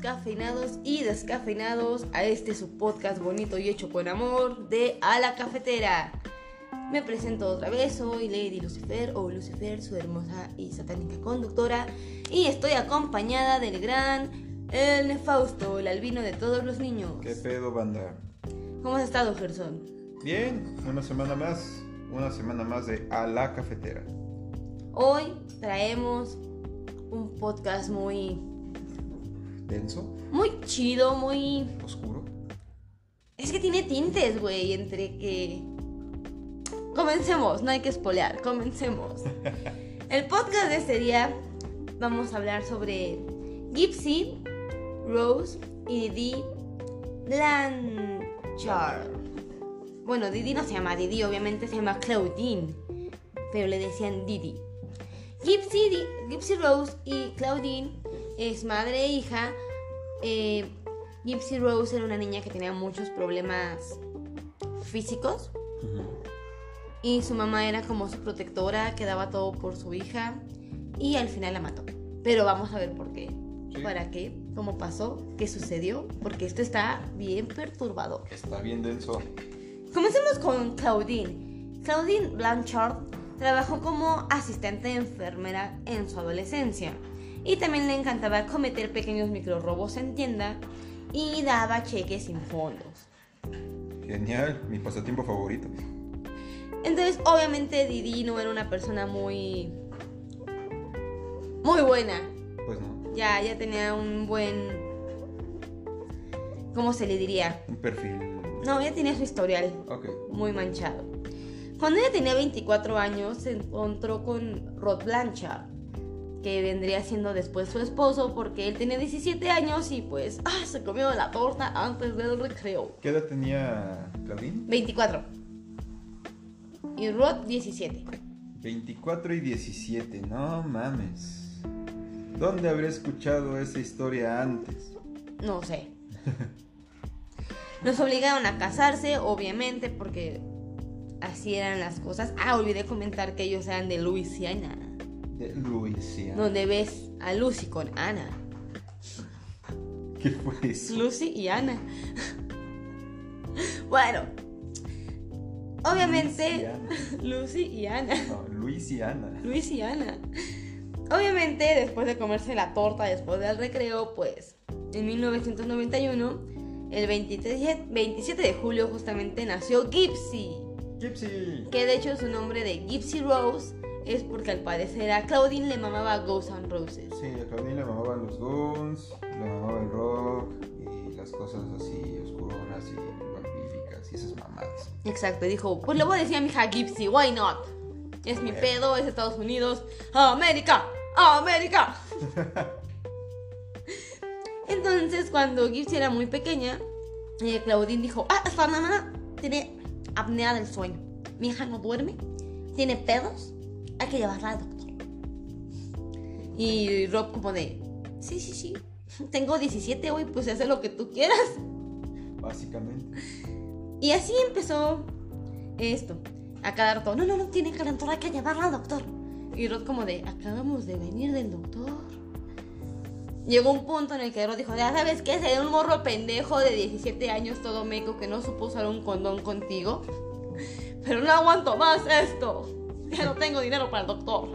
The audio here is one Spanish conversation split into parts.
cafeinados y descafeinados a este su podcast bonito y hecho con amor de A la Cafetera. Me presento otra vez, soy Lady Lucifer o Lucifer, su hermosa y satánica conductora, y estoy acompañada del gran El Fausto, el albino de todos los niños. ¿Qué pedo, banda? ¿Cómo has estado, Gerson? Bien, una semana más, una semana más de A la Cafetera. Hoy traemos un podcast muy ¿Denso? muy chido, muy ¿Oscuro? Es que tiene tintes, güey, entre que... Comencemos, no hay que espolear, comencemos. El podcast de este día vamos a hablar sobre Gypsy, Rose y Didi Blanchard. Bueno, Didi no se llama Didi, obviamente se llama Claudine, pero le decían Didi. Gypsy, Di- Gypsy Rose y Claudine es madre e hija. Eh, Gypsy Rose era una niña que tenía muchos problemas físicos y su mamá era como su protectora, que daba todo por su hija y al final la mató. Pero vamos a ver por qué. Sí. ¿Para qué? ¿Cómo pasó? ¿Qué sucedió? Porque esto está bien perturbador. Está bien denso. Comencemos con Claudine. Claudine Blanchard trabajó como asistente de enfermera en su adolescencia y también le encantaba cometer pequeños microrobos en tienda y daba cheques sin fondos. Genial, mi pasatiempo favorito. Entonces, obviamente Didi no era una persona muy muy buena. Pues no, Ya ya tenía un buen ¿cómo se le diría? un perfil. No, ya tenía su historial. Ok. muy manchado. Cuando ella tenía 24 años, se encontró con Rod Blanchard, que vendría siendo después su esposo, porque él tenía 17 años y pues ah, se comió la torta antes del recreo. ¿Qué edad tenía Claudine? 24. Y Rod 17. 24 y 17, no mames. ¿Dónde habré escuchado esa historia antes? No sé. Los obligaron a casarse, obviamente, porque así eran las cosas. Ah, olvidé comentar que ellos eran de Luisiana, De Luisiana. donde ves a Lucy con Ana. ¿Qué fue eso? Lucy y Ana. bueno, obviamente. Lucy y Ana. No, Luisiana. Luis y Ana. Obviamente, después de comerse la torta después del recreo, pues en 1991, el 23 27 de julio, justamente nació Gypsy. Gypsy. Que de hecho su nombre de Gypsy Rose es porque al parecer a Claudine le mamaba Ghosts and Roses. Sí, a Claudine le mamaban los guns, le mamaba el rock y las cosas así oscuronas y vampíricas y esas mamadas. Exacto, dijo, pues le voy a decir a mi hija Gypsy, why not? Es mi pedo, es Estados Unidos, América, América. Entonces, cuando Gypsy era muy pequeña, eh, Claudine dijo, ah, esta mamá tiene apnea del sueño. Mi hija no duerme, tiene pedos, hay que llevarla al doctor. Y Rob como de, sí, sí, sí, tengo 17 hoy, pues haz lo que tú quieras. Básicamente. Y así empezó esto. A cada rato, no, no, no, tiene calentura, hay que llevarla al doctor. Y Rod como de, acabamos de venir del doctor. Llegó un punto en el que Rod dijo, ya sabes qué, sería un morro pendejo de 17 años todo meco que no supo usar un condón contigo. Pero no aguanto más esto. Ya no tengo dinero para el doctor.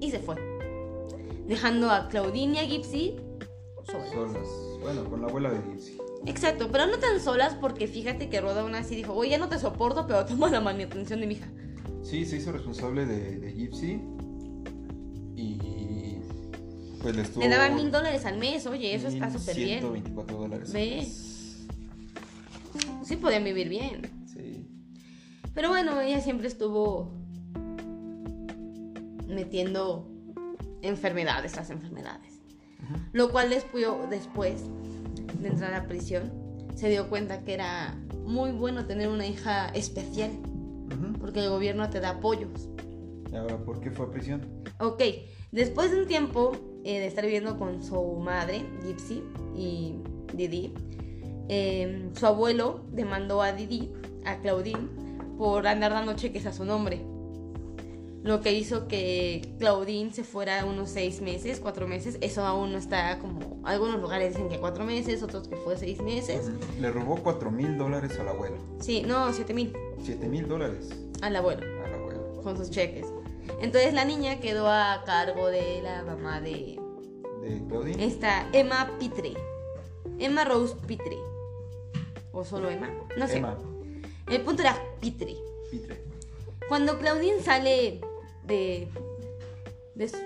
Y se fue. Dejando a Claudine y a Gypsy solas. Solas. Bueno, con la abuela de Gypsy. Exacto, pero no tan solas porque fíjate que Rod aún así dijo, oye, ya no te soporto, pero toma la manutención de mi hija. Sí, se hizo responsable de, de Gypsy. Y. Pues le estuvo. Le daban mil dólares al mes, oye, eso está súper bien. 124 dólares. Ve. Sí podían vivir bien. Sí. Pero bueno, ella siempre estuvo metiendo enfermedades, las enfermedades. Lo cual después, después de entrar a prisión, se dio cuenta que era muy bueno tener una hija especial, porque el gobierno te da apoyos. ¿Y ahora por qué fue a prisión? Ok, después de un tiempo eh, de estar viviendo con su madre, Gypsy, y Didi, eh, su abuelo demandó a Didi, a Claudine, por andar dando cheques a su nombre. Lo que hizo que Claudine se fuera unos seis meses, cuatro meses. Eso aún no está como. Algunos lugares dicen que cuatro meses, otros que fue seis meses. Le robó 4 mil dólares al abuelo. Sí, no, siete mil 7 mil dólares al abuelo, al abuelo. con sus cheques. Entonces la niña quedó a cargo de la mamá de De Claudine. esta Emma Pitre. Emma Rose Pitre. O solo Emma, no sé. Emma El punto era Pitre. Pitre. Cuando Claudine sale de. de su.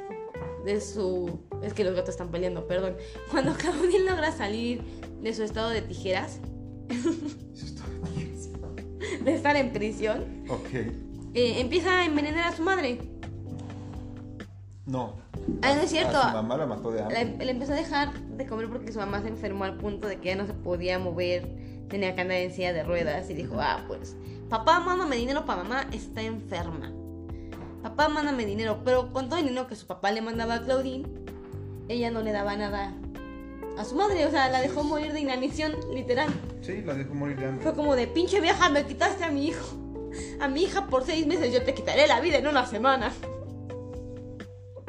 de su. Es que los gatos están peleando, perdón. Cuando Claudine logra salir de su estado de tijeras, de estar en prisión, Ok. eh, empieza a envenenar a su madre. No. Ah, no es cierto. A su mamá la mató de Le, hambre. le empezó a dejar de comer porque su mamá se enfermó al punto de que ya no se podía mover, tenía que andar en silla de ruedas y dijo, ah, pues, papá, mándame dinero para mamá, está enferma. Papá, mándame dinero, pero con todo el dinero que su papá le mandaba a Claudine, ella no le daba nada a su madre, o sea, la dejó morir de inanición, literal. Sí, la dejó morir de hambre. Fue como de, pinche vieja, me quitaste a mi hijo. A mi hija por seis meses, yo te quitaré la vida en una semana.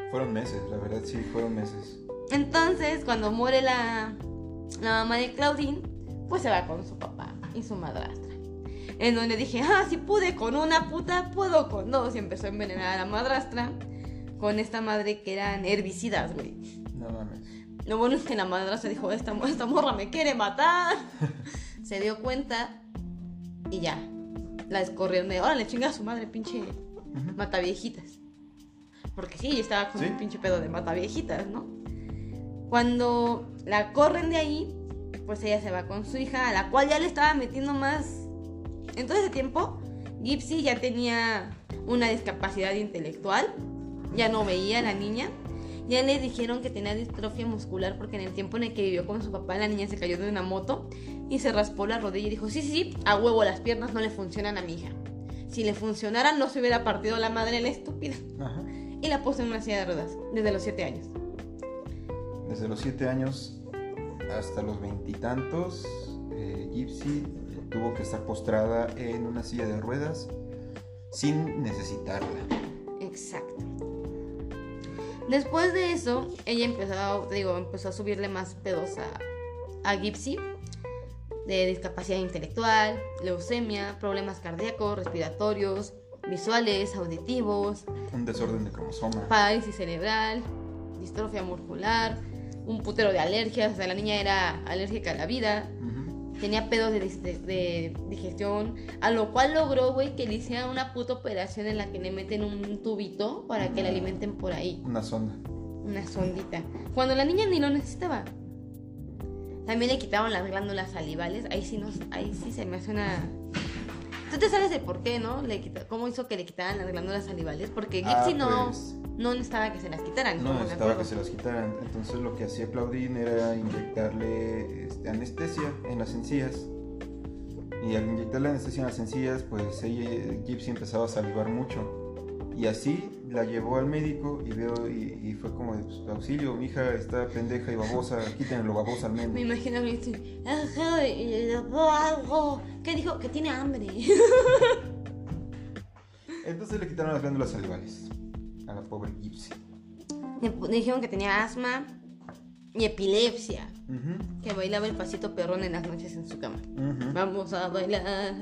Fueron meses, la verdad sí, fueron meses. Entonces, cuando muere la, la mamá de Claudine, pues se va con su papá y su madrastra. En donde dije, ah, si pude con una puta, puedo con dos. Y empezó a envenenar a la madrastra con esta madre que eran herbicidas, güey. No mames. Lo bueno es que la madrastra dijo, esta, esta morra me quiere matar. se dio cuenta y ya. La descorrieron de, órale, chinga a su madre, pinche Ujú. mata viejitas. Porque sí, yo estaba con Sí. un pinche pedo de mata viejitas, ¿no? Cuando la corren de ahí, pues ella se va con su hija, a la cual ya le estaba metiendo más. En todo ese tiempo, Gypsy ya tenía una discapacidad intelectual, ya no veía a la niña. Ya le dijeron que tenía distrofia muscular porque en el tiempo en el que vivió con su papá, la niña se cayó de una moto y se raspó la rodilla y dijo, sí, sí, sí, a huevo las piernas no le funcionan a mi hija. Si le funcionaran no se hubiera partido la madre la estúpida. Ajá. Y la puso en una silla de ruedas desde los 7 años. Desde los 7 años hasta los veintitantos, eh, Gypsy tuvo que estar postrada en una silla de ruedas sin necesitarla. Exacto. Después de eso, ella empezó, digo, empezó a subirle más pedos a, a Gypsy. De discapacidad intelectual, leucemia, problemas cardíacos, respiratorios, visuales, auditivos, Un desorden de cromosoma. parálisis cerebral, distrofia muscular, un putero de alergias. O sea, la niña era alérgica a la vida. Ujú. Tenía pedos de, dis- de- de digestión, a lo cual logró, güey, que le hicieran una puta operación en la que le meten un tubito para que la alimenten por ahí, Una sonda. una sondita. Cuando la niña ni lo necesitaba. También le quitaron las glándulas salivales, ahí sí, nos, ahí sí se me hace una... Tú te sabes de por qué, ¿no? Le quita- ¿Cómo hizo que le quitaran las glándulas salivales? Porque Ah, Gypsy no, pues, no necesitaba que se las quitaran. no me necesitaba que se las quitaran. Entonces lo que hacía Claudine era inyectarle este, anestesia en las encías. Y al inyectarle anestesia en las encías, pues ella, Gypsy empezaba a salivar mucho. Y así la llevó al médico y veo y, y fue como pues, auxilio, mi hija está pendeja y babosa, quítenle lo babosa al Me menos. imagino a Gypsy. "Ajá, y le daba algo". ¿Qué dijo? Que tiene hambre. Entonces le quitaron las glándulas salivales a la pobre Gypsy. Le dijeron que tenía asma y epilepsia. Que bailaba el pasito perrón en las noches en su cama. Vamos a bailar.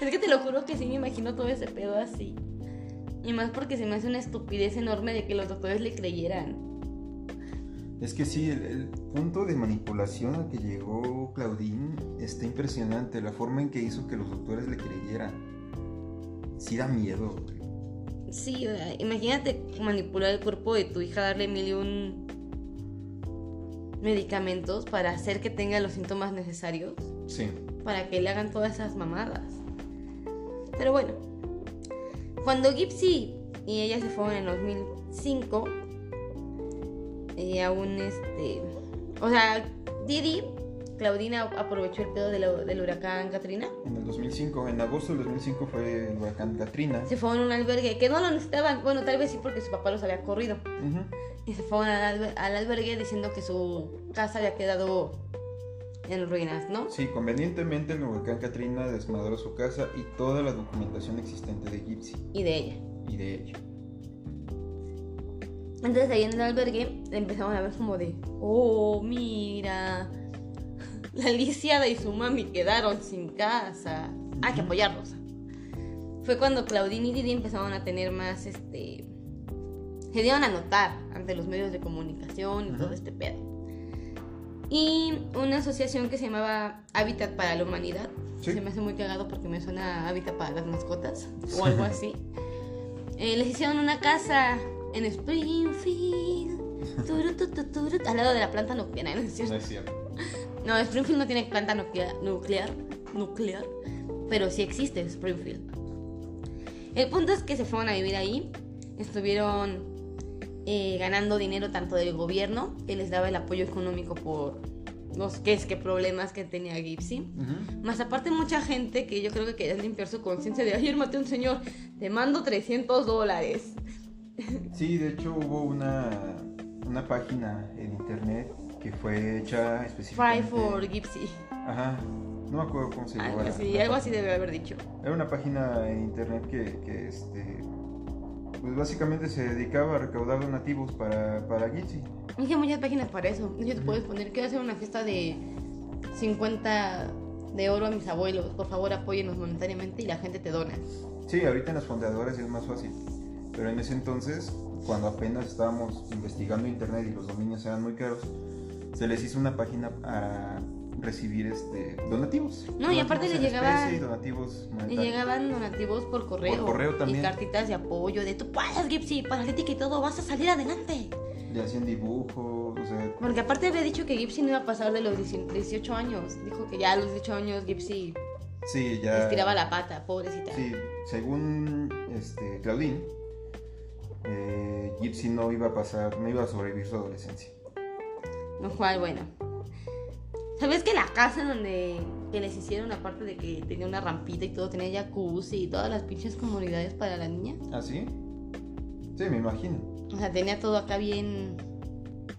es que te lo juro que sí me imagino todo ese pedo así. Y más porque se me hace una estupidez enorme de que los doctores le creyeran. Es que sí, el, el punto de manipulación al que llegó Claudine está impresionante. La forma en que hizo que los doctores le creyeran. Sí da miedo. güey. Sí, eh, imagínate manipular el cuerpo de tu hija, darle mil y un medicamentos para hacer que tenga los síntomas necesarios. Sí. para que le hagan todas esas mamadas. Pero bueno, cuando Gypsy y ella se fueron en 2005, y aún este. O sea, Didi, Claudina aprovechó el pedo de la- del huracán Katrina. En el 2005, en agosto del 2005 fue el huracán Katrina. Se fueron a un albergue que no lo necesitaban. Bueno, tal vez sí porque su papá los había corrido. Y se fueron al, alber- al albergue diciendo que su casa había quedado en ruinas, ¿no? Sí, convenientemente el huracán Katrina desmadró su casa y toda la documentación existente de Gypsy Y de ella. y de ella. Entonces ahí en el albergue empezamos a ver como de, oh, mira, la lisiada y su mami quedaron sin casa. Hay que apoyarlos. Fue cuando Claudine y Didi empezaron a tener más, este, se dieron a notar ante los medios de comunicación y todo este pedo. Y una asociación que se llamaba Hábitat para la Humanidad, Sí. se me hace muy cagado porque me suena a Hábitat para las mascotas o algo así. Eh, les hicieron una casa en Springfield, turu, tu, tu, turu, al lado de la planta ¿no es cierto? No es cierto. No, Springfield no tiene planta nuclear, nuclear, nuclear, pero sí existe Springfield. El punto es que se fueron a vivir ahí, estuvieron eh, ganando dinero tanto del gobierno, que les daba el apoyo económico por los que es que problemas que tenía Gipsy. Ujú. Más aparte mucha gente que yo creo que quería limpiar su conciencia de ayer maté a un señor, te mando 300 dólares. Sí, de hecho hubo una, una página en internet que fue hecha Fry específicamente. for Gipsy. Ajá, no me acuerdo cómo se Algo llamaba. así, la algo así debe haber dicho. Era una página en internet que, que, este, pues básicamente se dedicaba a recaudar donativos para, para Gypsy. Es que hay muchas páginas para eso. De hecho, te puedes poner, quiero hacer una fiesta de 50 de oro a mis abuelos. Por favor, apóyenos monetariamente y la gente te dona. Sí, ahorita en las fondeadoras es más fácil. Pero en ese entonces, cuando apenas estábamos investigando internet y los dominios eran muy caros, se les hizo una página para recibir este donativos. No, y aparte Donativos le en llegaba- especie y donativos monetarios. llegaban donativos por correo. Por correo también. Y cartitas de apoyo de tú puedes, Gipsy, paralítica y todo, vas a salir adelante. Le hacían dibujos, o sea, Porque aparte había dicho que Gipsy no iba a pasar de los 18 años. Dijo que ya a los 18 años Gipsy sí, ya. estiraba la pata, pobrecita. Sí, según este, Claudine, eh, Gypsy no iba a pasar, no iba a sobrevivir su adolescencia. Lo cual, bueno. ¿Sabes que la casa donde que les hicieron, aparte de que tenía una rampita y todo, tenía jacuzzi y todas las pinches comunidades para la niña? ¿Ah, sí? Sí, me imagino. O sea, tenía todo acá bien.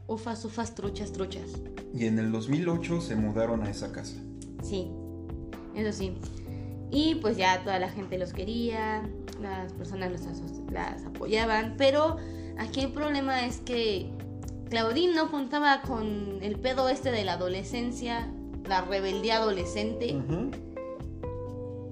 Ufas, ufas, truchas, truchas. Y en el 2008 se mudaron a esa casa. Sí, eso sí. Y pues ya toda la gente los quería, las personas los las apoyaban, pero aquí el problema es que Claudine no contaba con el pedo este de la adolescencia, la rebeldía adolescente,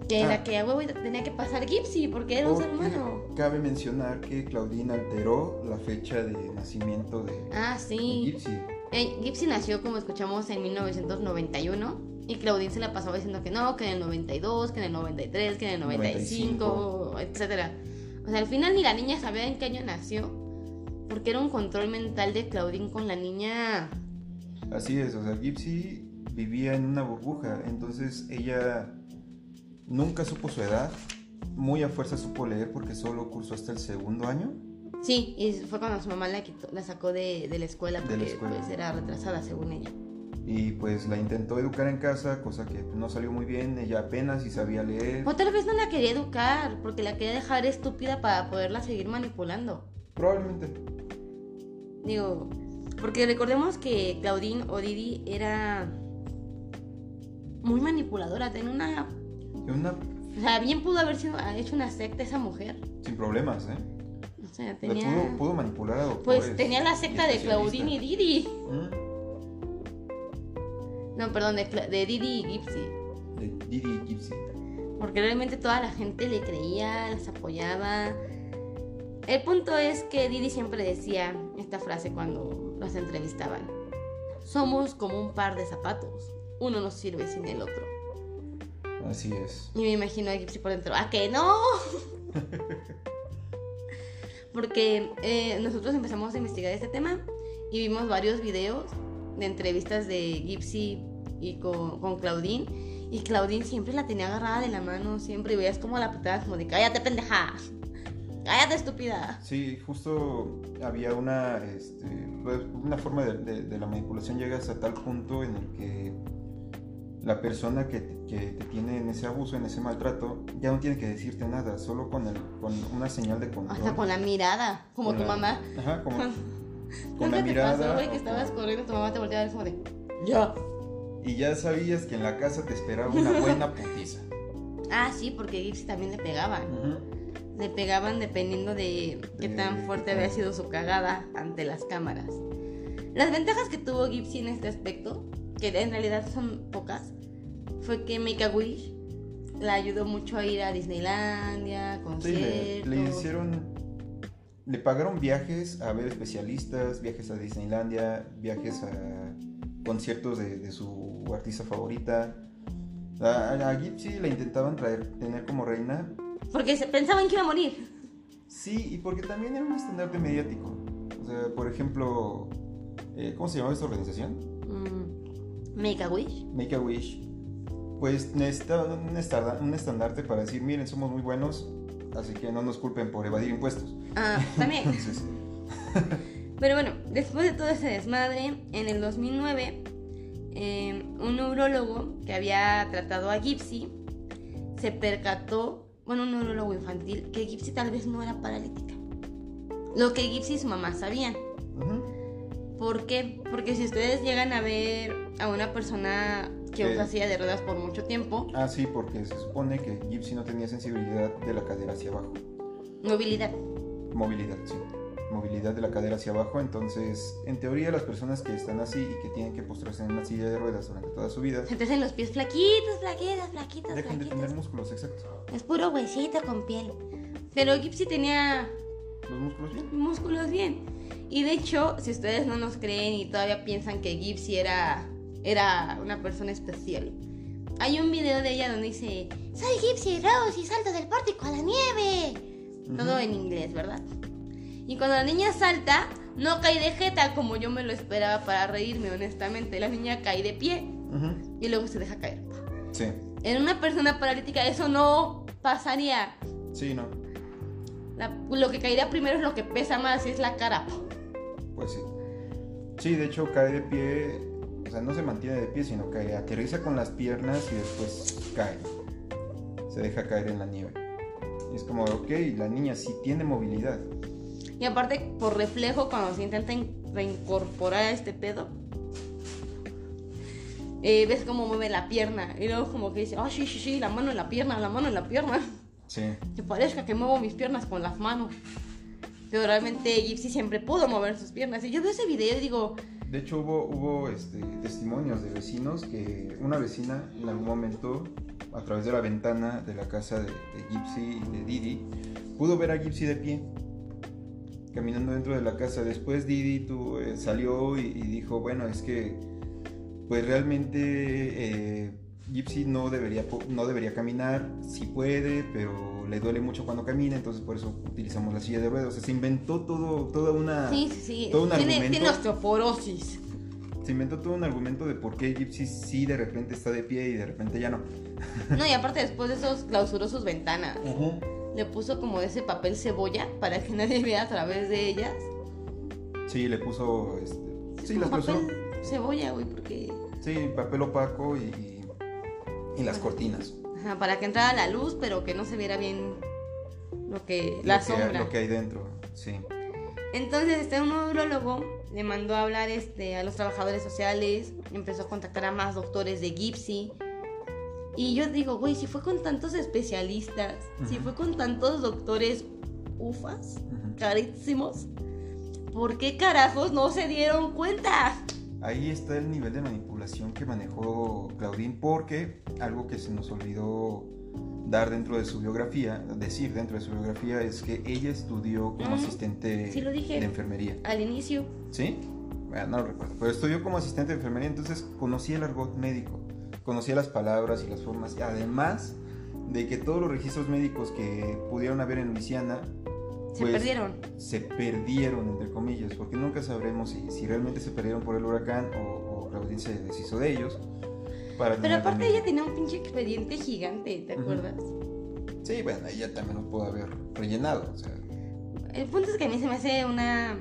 que era Ah. que a huevo tenía que pasar Gypsy porque era un ser humano. Cabe mencionar que Claudine alteró la fecha de nacimiento de, Ah, de sí. Gypsy. Eh, Gypsy nació, como escuchamos, en 1991. Y Claudine se la pasaba diciendo que no, que en el 92, que en el 93, que en el 95, etcétera. O sea, al final ni la niña sabía en qué año nació. Porque era un control mental de Claudine con la niña. Así es, o sea, Gypsy vivía en una burbuja, entonces ella nunca supo su edad, muy a fuerza supo leer porque solo cursó hasta el segundo año. Sí, y fue cuando su mamá la, quitó- la sacó de, de la escuela porque la escuela. pues, era retrasada, según ella. Y pues la intentó educar en casa, cosa que no salió muy bien, ella apenas si sabía leer. O tal vez no la quería educar, porque la quería dejar estúpida para poderla seguir manipulando. Probablemente. Digo, porque recordemos que Claudine o Didi era muy manipuladora, tenía una... Y Una, O sea, bien pudo haber sido, ha hecho una secta esa mujer. sin problemas, ¿eh? O sea, tenía... pudo, pudo manipular a doctores. Pues tenía la secta de Claudine y Didi. ¿Mm? No, perdón, de, de Didi y Gypsy. De Didi Gypsy. Porque realmente toda la gente le creía, les apoyaba. El punto es que Didi siempre decía esta frase cuando los entrevistaban. Somos como un par de zapatos. Uno no sirve sin el otro. Así es. Y me imagino a Gypsy por dentro. ¡Ah, que no! Porque eh, nosotros empezamos a investigar este tema y vimos varios videos de entrevistas de Gypsy y con, con Claudine. Y Claudine siempre la tenía agarrada de la mano, siempre. Y veías como la putada como de cállate, pendeja. Cállate, estúpida. Sí, justo había una, este, pues, una forma de, de- de la manipulación llega hasta tal punto en el que la persona que, te- que te tiene en ese abuso, en ese maltrato, ya no tiene que decirte nada, solo con, el, con una señal de control. Hasta con la mirada, como Con tu la- mamá. Ajá, como con la te mirada. pasó, güey, que estabas con- corriendo, tu mamá te volteaba a ver como de. Ya. Y ya sabías que en la casa te esperaba una buena putiza. Ah, sí, porque Gypsy también le pegaban. Le pegaban dependiendo de qué tan fuerte había sido su cagada ante las cámaras. Las ventajas que tuvo Gypsy en este aspecto, que en realidad son pocas, fue que Make a Wish la ayudó mucho a ir a Disneylandia, Sí, conciertos. le, le hicieron. Le pagaron viajes a ver especialistas, viajes a Disneylandia, viajes a conciertos de, de su artista favorita. A, a Gypsy la intentaban traer, tener como reina. Porque pensaban que iba a morir. Sí, y porque también era un estandarte mediático. O sea, por ejemplo, eh, ¿cómo se llamaba esta organización? Mm, Make a Wish. Make a Wish. Pues necesitaba un, un estandarte para decir, miren, somos muy buenos, así que no nos culpen por evadir impuestos. Ah, también. Entonces, Pero bueno, después de todo ese desmadre, en el 2009, eh, un neurólogo que había tratado a Gypsy se percató, bueno, un neurólogo infantil, que Gypsy tal vez no era paralítica. Lo que Gypsy y su mamá sabían. ujú. ¿Por qué? Porque si ustedes llegan a ver a una persona que usa silla de ruedas por mucho tiempo, Ah, sí, porque se supone que Gypsy no tenía sensibilidad de la cadera hacia abajo. movilidad. Movilidad, sí. Movilidad de la cadera hacia abajo. Entonces, en teoría, las personas que están así y que tienen que postrarse en una silla de ruedas durante toda su vida, Se hacen los pies flaquitos, flaquitos, flaquitos, dejan de flaquitos. tener músculos, exacto. Es puro huesito con piel. Pero Gypsy tenía Los músculos bien. músculos bien. Y de hecho, si ustedes no nos creen y todavía piensan que Gypsy era, era una persona especial, hay un video de ella donde dice: Soy Gypsy Rose y salto del pórtico a la nieve. Todo en inglés, ¿verdad? Y cuando la niña salta, no cae de jeta como yo me lo esperaba para reírme, honestamente. La niña cae de pie Ujú. y luego se deja caer. Sí, En una persona paralítica eso no pasaría. sí, no. La- lo que caería primero es lo que pesa más, y es la cara. Pues sí. Sí, de hecho cae de pie, o sea, no se mantiene de pie, sino que aterriza con las piernas y después cae. Se deja caer en la nieve. Y es como, ok, la niña sí tiene movilidad. Y aparte, por reflejo, cuando se intenta in- reincorporar a este pedo, eh, ves cómo mueve la pierna. Y luego como que dice, ah, sí, sí, sí, la mano en la pierna, la mano en la pierna. Sí. Que parezca que muevo mis piernas con las manos. Pero realmente Gypsy siempre pudo mover sus piernas. Y yo veo ese video y digo, De hecho hubo, hubo este, testimonios de vecinos que una vecina en algún momento, a través de la ventana de la casa de, de Gypsy y de Didi, pudo ver a Gypsy de pie, caminando dentro de la casa. Después Didi tu- eh, salió y, y dijo, bueno, es que pues realmente eh, Gypsy no debería, no debería caminar, sí puede, pero le duele mucho cuando camina, entonces por eso utilizamos la silla de ruedas. O sea, se inventó todo, toda una... sí, sí, todo un Tiene, argumento. tiene osteoporosis. Se inventó todo un argumento de por qué Gypsy sí de repente está de pie y de repente ya no. No, y aparte después de eso clausuró sus ventanas. Le puso como ese papel cebolla para que nadie vea a través de ellas. Sí, le puso. Este, sí, las Como puso. papel cebolla, güey, porque... Sí, papel opaco y, y las cortinas. Ajá, para que entrara la luz, pero que no se viera bien lo que... La que, sombra. Lo que hay dentro, sí. Entonces, este un neurólogo le mandó a hablar este, a los trabajadores sociales, empezó a contactar a más doctores de Gypsy. Y yo digo, güey, si fue con tantos especialistas, si fue con tantos doctores ufas, carísimos, ¿por qué carajos no se dieron cuenta? Ahí está el nivel de manipulación que manejó Claudine, porque algo que se nos olvidó dar dentro de su biografía, decir dentro de su biografía, es que ella estudió como Ujú. asistente Sí, lo dije. de enfermería. Al inicio, ¿Sí? Bueno, no lo recuerdo. Pero estudió como asistente de enfermería, entonces conocía el argot médico, conocía las palabras y las formas. Además de que todos los registros médicos que pudieron haber en Luisiana se Pues, perdieron. se perdieron, entre comillas, porque nunca sabremos si, si realmente se perdieron por el huracán o, o Claudine se deshizo de ellos. Para Pero aparte también- ella tenía un pinche expediente gigante, ¿te acuerdas? Sí, bueno, ella también lo pudo haber rellenado. O sea, El punto es que a mí se me hace una...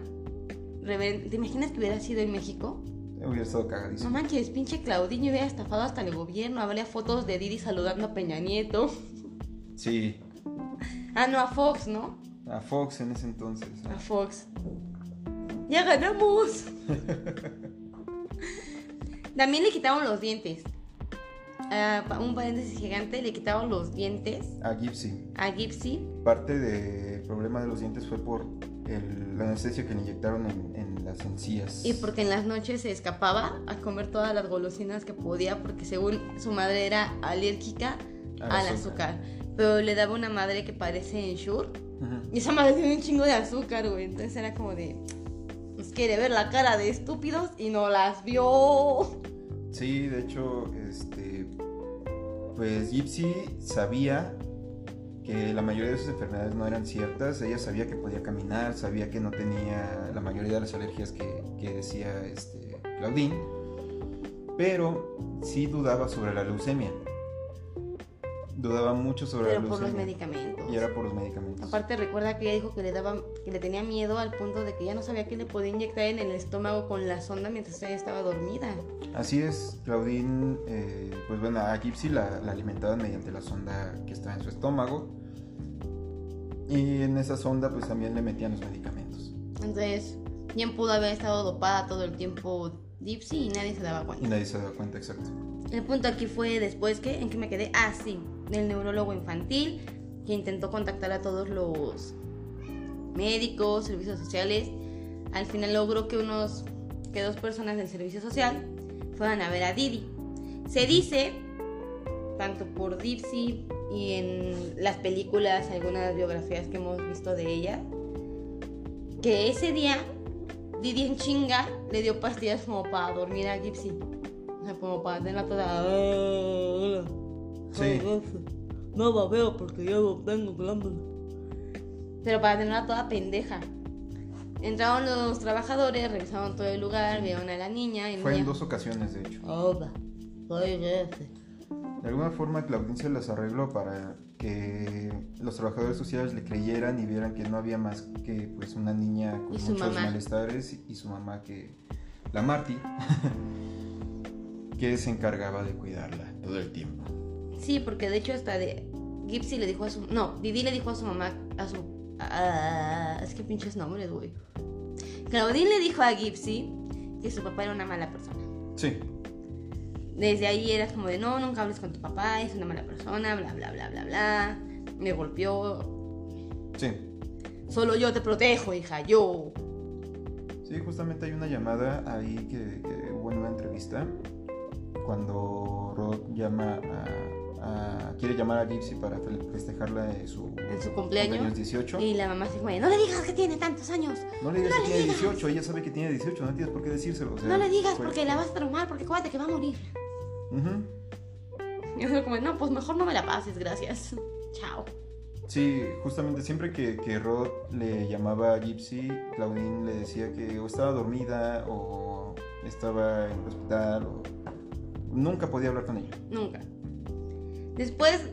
¿Te imaginas que hubiera sido en México? Hubiera estado No cagadísimo. manches, pinche Claudinho hubiera estafado hasta el gobierno. Habría fotos de Didi saludando a Peña Nieto. Sí, Ah, no, a Fox, ¿no? a Fox en ese entonces. ¿no? A Fox. ¡Ya ganamos! También le quitaron los dientes. Pa- un paréntesis gigante, le quitaron los dientes A Gypsy. a Gypsy. Parte del problema de los dientes fue por el- la anestesia que le inyectaron en, en las encías. Y porque en las noches se escapaba a comer todas las golosinas que podía porque según su madre era alérgica Al al azúcar. azúcar. Pero le daba una madre que parece Ensure. Ujú. Y esa madre tiene un chingo de azúcar, güey. Entonces era como de... Nos quiere ver la cara de estúpidos y no las vio. Sí, de hecho, este, pues Gypsy sabía que la mayoría de sus enfermedades no eran ciertas. Ella sabía que podía caminar, sabía que no tenía la mayoría de las alergias que, que decía este, Claudine, pero sí dudaba sobre la leucemia. Dudaba mucho sobre Pero la por leucemia. los medicamentos. Y era por los medicamentos. Aparte recuerda que ella dijo que le daba, que le tenía miedo al punto de que ya no sabía que le podía inyectar en el estómago con la sonda mientras ella estaba dormida. Así es, Claudine, eh, pues bueno, a Gypsy la, la alimentaban mediante la sonda que estaba en su estómago. Y en esa sonda pues también le metían los medicamentos. Entonces, bien pudo haber estado dopada todo el tiempo Dipsy y nadie se daba Y cuenta. nadie se daba cuenta, exacto. El punto aquí fue después que, ¿en que me quedé? Ah, sí, el neurólogo infantil que intentó contactar a todos los médicos, servicios sociales. Al final logró que unos, que dos personas del servicio social fueran a ver a Didi. Se dice, tanto por Dipsy y en las películas, algunas biografías que hemos visto de ella, que ese día Didi en chinga le dio pastillas como para dormir a Gypsy. O sea, como para tenerla toda. Sí. No babeo porque ya no tengo glándula. Pero para tenerla toda pendeja. Entraron los trabajadores, revisaron todo el lugar, vieron a la niña y la Fue en niña, dos ocasiones, de hecho. Hola, soy jefe. De alguna forma Claudine se las arregló para que los trabajadores sociales le creyeran y vieran que no había más que pues una niña con muchos mamá. malestares y su mamá que la Marty que se encargaba de cuidarla todo el tiempo. Sí, porque de hecho hasta de Gypsy le dijo a su... No, Didi le dijo a su mamá, a su... ah, es que pinches nombres, güey. Claudine le dijo a Gypsy que su papá era una mala persona. Sí, Desde ahí era como de, no, nunca hables con tu papá, es una mala persona, bla, bla, bla, bla, bla. Me golpeó. sí. Solo yo te protejo, hija, yo. Sí, justamente hay una llamada ahí que, que hubo en una entrevista cuando Rod llama a, a- quiere llamar a Gypsy para fe- festejarla de su, En su cumpleaños. 18. Y la mamá se fue, no le digas que tiene tantos años. No le digas No que le tiene digas. 18, ella sabe que tiene 18, no tienes por qué decírselo. o sea, No le digas fue- porque la vas a traumar, porque acuérdate que va a morir. Y yo como, no, pues mejor no me la pases, gracias. Chao. Sí, justamente siempre que, que Rod le llamaba a Gypsy, Claudine le decía que o estaba dormida o estaba en el hospital o nunca podía hablar con ella. Nunca. Después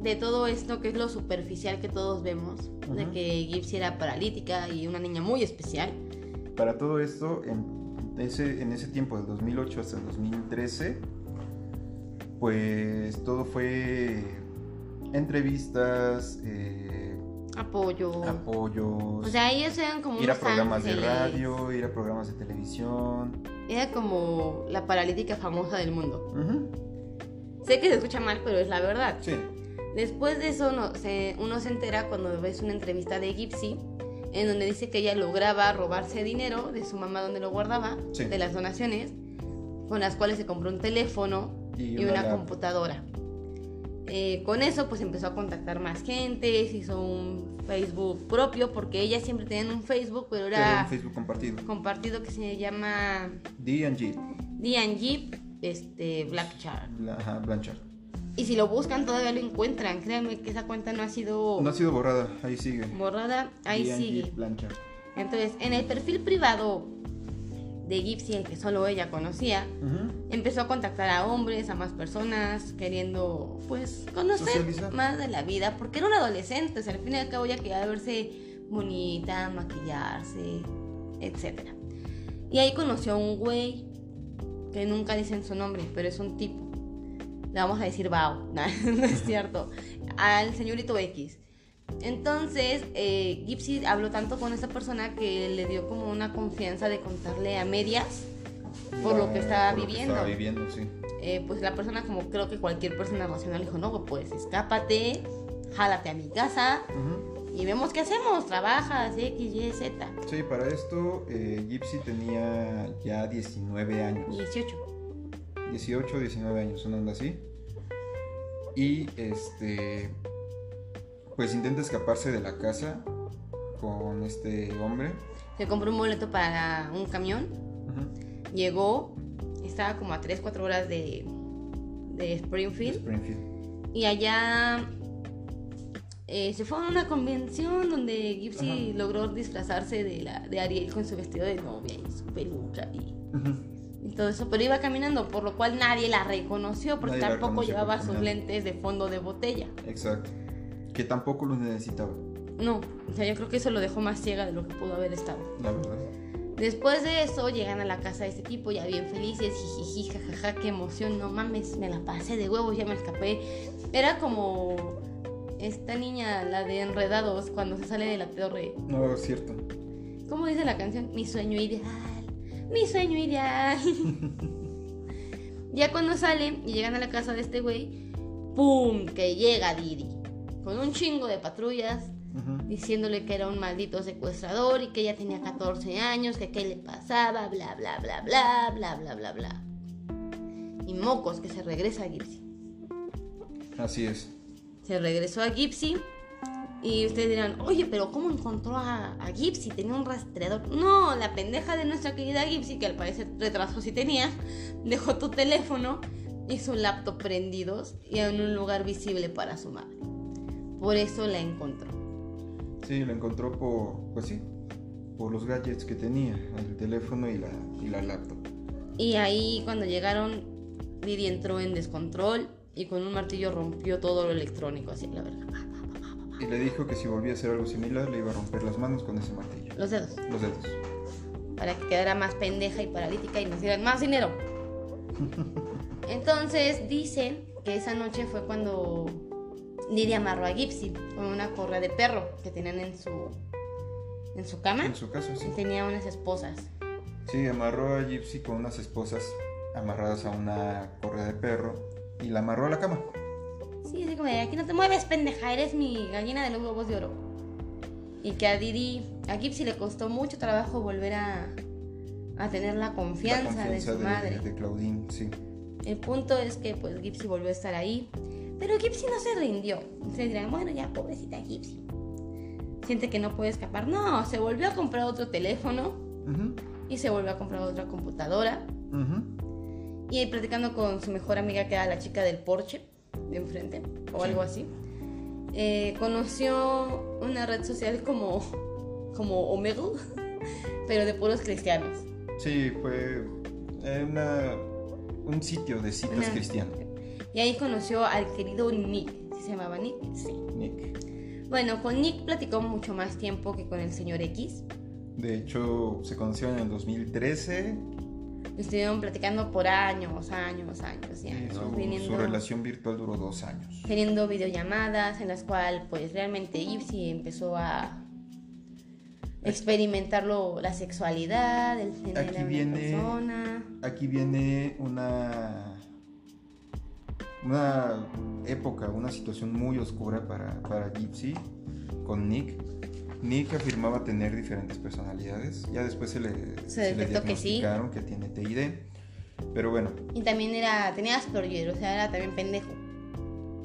de todo esto, que es lo superficial que todos vemos, de que Gypsy era paralítica y una niña muy especial, Para todo esto, en ese, en ese tiempo, del 2008 hasta el 2013, pues todo fue entrevistas, eh, apoyo. apoyos, O sea, ellos eran como ir a programas de radio, ir a programas de televisión. Era como la paralítica famosa del mundo. Ujú, Sé que se escucha mal, pero es la verdad. Sí, Después de eso, se- uno se entera cuando ves una entrevista de Gypsy, en donde dice que ella lograba robarse dinero de su mamá donde lo guardaba, Sí. de las donaciones, con las cuales se compró un teléfono Y y, una computadora. Eh, con eso, pues empezó a contactar más gente, se hizo un Facebook propio, porque ella siempre tenía un Facebook, pero era un Facebook compartido. compartido que se llama D&G, Jeep, este, Black Char. Bla- ajá, Blanchard. Y si lo buscan todavía lo encuentran. Créanme que esa cuenta no ha sido No ha sido borrada, ahí sigue. borrada, ahí sigue. Blanchard. Entonces, en el perfil privado de Gypsy, el que solo ella conocía, empezó a contactar a hombres, a más personas, queriendo, pues, conocer Socializar. más de la vida, porque era una adolescente, o sea, al fin y al cabo ya quería verse bonita, maquillarse, etc. Y ahí conoció a un güey, que nunca dicen su nombre, pero es un tipo. Le vamos a decir Bao, no, no es cierto, al señorito X. Entonces, eh, Gypsy habló tanto con esta persona que le dio como una confianza de contarle a medias por lo que estaba por lo que viviendo. estaba viviendo, sí. Eh, pues la persona, como creo que cualquier persona racional, dijo, no, pues escápate, jálate a mi casa Ujú. Y vemos qué hacemos, trabajas, X, Y, Z. Sí, para esto eh, Gypsy tenía ya 19 años. 18. 18, 19 años, una onda así. Y este. Pues intenta escaparse de la casa con este hombre. Se compró un boleto para un camión, llegó, estaba como a 3, 4 horas de, de De Springfield. Springfield. Y allá eh, se fue a una convención donde Gypsy Ajá. logró disfrazarse de, la, de Ariel con su vestido de novia y su peluca y, y todo eso. Pero iba caminando, por lo cual nadie la reconoció porque Nadie tampoco reconoció llevaba sus lentes de fondo de botella. Exacto. Que tampoco lo necesitaba, No, o sea, yo creo que eso lo dejó más ciega de lo que pudo haber estado. la verdad. Después de eso llegan a la casa de este tipo ya bien felices, jijiji, jajaja, qué emoción, no mames, me la pasé de huevos, ya me escapé. Era como esta niña, la de Enredados, cuando se sale de la torre. No, es cierto. ¿Cómo dice la canción? Mi sueño ideal, mi sueño ideal. ya cuando salen y llegan a la casa de este güey, ¡pum! Que llega Didi, con un chingo de patrullas, diciéndole que era un maldito secuestrador y que ella tenía 14 años, que qué le pasaba, bla, bla, bla, bla, bla, bla, bla, bla. Y mocos, que se regresa a Gypsy. Así es. Se regresó a Gypsy y ustedes dirán, oye, pero ¿cómo encontró a, a Gypsy? Tenía un rastreador. No, la pendeja de nuestra querida Gypsy, que al parecer retraso sí tenía, dejó tu teléfono y su laptop prendidos y en un lugar visible para su madre. Por eso la encontró. Sí, lo encontró por. Pues sí. Por los gadgets que tenía. El teléfono y la, y la laptop. Y ahí cuando llegaron, Didi entró en descontrol y con un martillo rompió todo lo electrónico, así la verdad. Y le dijo que si volvía a hacer algo similar le iba a romper las manos con ese martillo. Los dedos, Los dedos. para que quedara más pendeja y paralítica y nos dieran más dinero. Entonces dicen que esa noche fue cuando Didi amarró a Gypsy con una correa de perro que tenían en su, en su cama. En su caso, sí. Y tenía unas esposas. Sí, amarró a Gypsy con unas esposas amarradas a una correa de perro y la amarró a la cama. Sí, así como de aquí no te mueves, pendeja, eres mi gallina de los huevos de oro. Y que a Didi, a Gypsy le costó mucho trabajo volver a, a tener la confianza, la confianza de su madre. de Claudine, sí. El punto es que pues Gypsy volvió a estar ahí, pero Gypsy no se rindió. Ustedes dirán, bueno, ya pobrecita Gypsy. Siente que no puede escapar. No, se volvió a comprar otro teléfono Ujú, y se volvió a comprar otra computadora. ujú. Y ahí platicando con su mejor amiga, que era la chica del Porsche, de enfrente, o Sí. algo así, eh, conoció una red social como, como Omegle, pero de puros cristianos. Sí, fue eh, una, un sitio de citas Una- cristiano. Y ahí conoció al querido Nick. ¿Sí se llamaba Nick? Sí. Nick. Bueno, con Nick platicó mucho más tiempo que con el señor X. De hecho, se conocieron en el 2013 Estuvieron platicando por años, años, años y años. su, viniendo, su relación virtual duró dos años. teniendo videollamadas en las cuales pues realmente Ipsy empezó a experimentar lo- la sexualidad, el género Aquí de una viene- persona. Aquí viene una una época, una situación muy oscura para, para Gypsy con Nick. Nick afirmaba tener diferentes personalidades. Ya después se le, Se le detectó que sí. diagnosticaron que tiene TID. Pero bueno, Y también era, tenía Asperger, o sea, era también pendejo.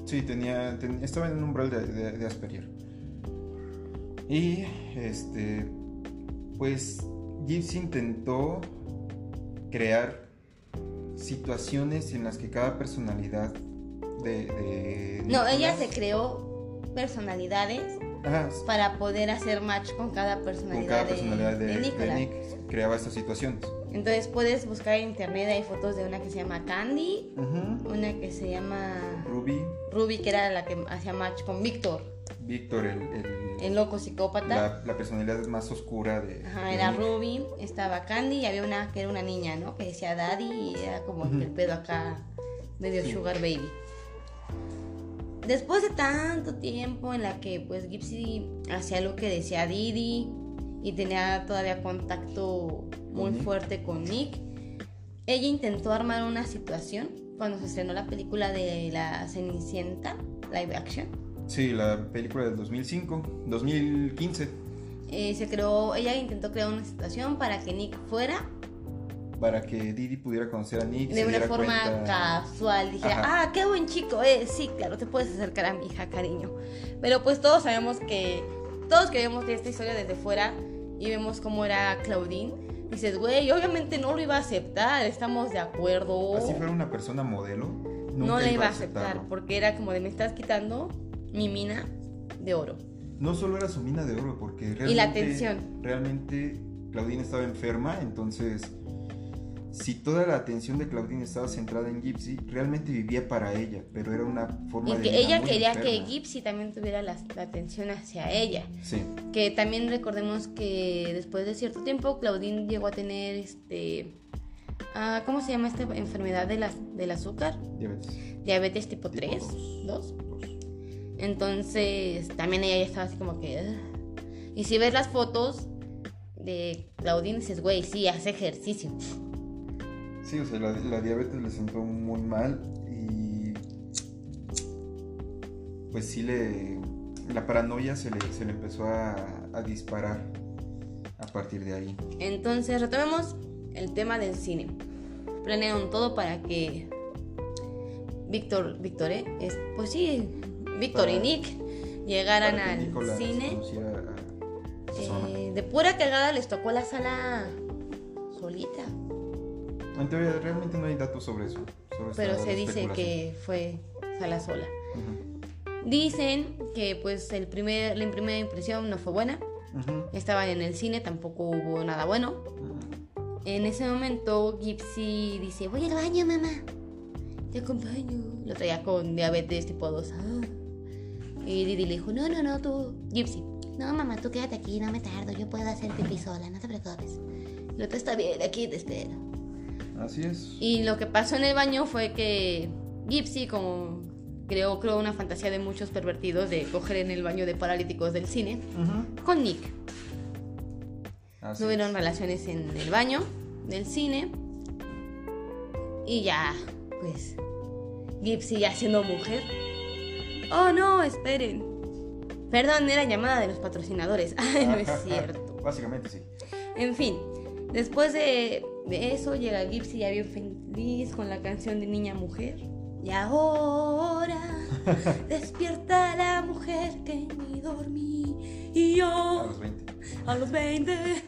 sí, tenía, ten- estaba en un umbral de, de- de Asperger. Y este, pues Gypsy intentó crear situaciones en las que cada personalidad de... de No, ella se creó personalidades Ajá, para poder hacer match con cada con personalidad, cada de- personalidad de, de de. Nick creaba estas situaciones. Entonces puedes buscar en internet, hay fotos de una que se llama Candy, Ujú. una que se llama Ruby, Ruby, que era la que hacía match con Víctor, Víctor, el, el- el loco psicópata. la, la personalidad más oscura de... Ajá, de era Nick. Ruby, estaba Candy y había una que era una niña, ¿no? Que decía Daddy y era como Ujú. el pedo acá, medio Sí. Sugar Baby. Después de tanto tiempo en la que pues Gypsy hacía lo que decía Didi y tenía todavía contacto muy fuerte con Nick, ella intentó armar una situación cuando se estrenó la película de la Cenicienta, live action. Sí, la película del 2005, 2015. Eh, se creó, ella intentó crear una situación para que Nick fuera Para que Didi pudiera conocer a Nick. de se una diera forma cuenta- casual. Dijera, Ajá. ah, qué buen chico es. Sí, claro, te puedes acercar a mi hija, cariño. Pero pues todos sabemos que, todos que vemos esta historia desde fuera y vemos cómo era Claudine. Dices, güey, obviamente no lo iba a aceptar, estamos de acuerdo. Así fuera una persona modelo. no le iba a aceptar aceptarlo. porque era como de me estás quitando mi mina de oro. No solo era su mina de oro, porque realmente. Y la atención. Realmente Claudine estaba enferma, entonces. Si toda la atención de Claudine estaba centrada en Gypsy, realmente vivía para ella, pero era una forma Y de. que ella quería que. Gypsy también tuviera la, la atención hacia ella. Sí, Que también recordemos que después de cierto tiempo Claudine llegó a tener este ah, ¿cómo se llama esta enfermedad de las- del azúcar? diabetes. Diabetes tipo Tipo 3, dos. 2. Dos. Entonces, también ella ya estaba así como que "Ugh". Y si ves las fotos de Claudine dices, "Güey, sí, hace ejercicio." Sí, o sea, la, la diabetes le sentó muy mal y. Pues sí le. La paranoia se le, se le empezó a, a disparar a partir de ahí. Entonces, retomemos el tema del cine. Planearon todo para que Víctor, Víctor, ¿eh? Es, pues sí, Víctor y Nick llegaran al Nicolás cine. a. Eh, de pura cagada les tocó la sala. En teoría, realmente no hay datos sobre eso. sobre Pero se dice que fue sala sola. Ujú. Dicen que pues el primer, la primera impresión no fue buena. Ujú. Estaban en el cine, tampoco hubo nada bueno. Ujú. En ese momento Gypsy dice, voy al baño, mamá. Te acompaño. Lo traía con diabetes tipo 2. Ah. Y Didi le dijo, no, no, no, tú, Gypsy. No, mamá, tú quédate aquí, no me tardo. Yo puedo hacer pipí sola, no te preocupes. Lo otro está bien, aquí te espero. Así es. Y lo que pasó en el baño fue que Gypsy, como creó, creó una fantasía de muchos pervertidos de coger en el baño de paralíticos del cine, con Nick. Así Tuvieron es. relaciones en el baño del cine. Y ya, pues, Gypsy ya siendo mujer. Oh, no, esperen. Perdón, era llamada de los patrocinadores. Ay, no es cierto. Básicamente sí. En fin, después de, de eso llega Gypsy ya bien feliz con la canción de Niña Mujer. Y ahora despierta la mujer que ni dormí. Y A yo los 20. a los 20.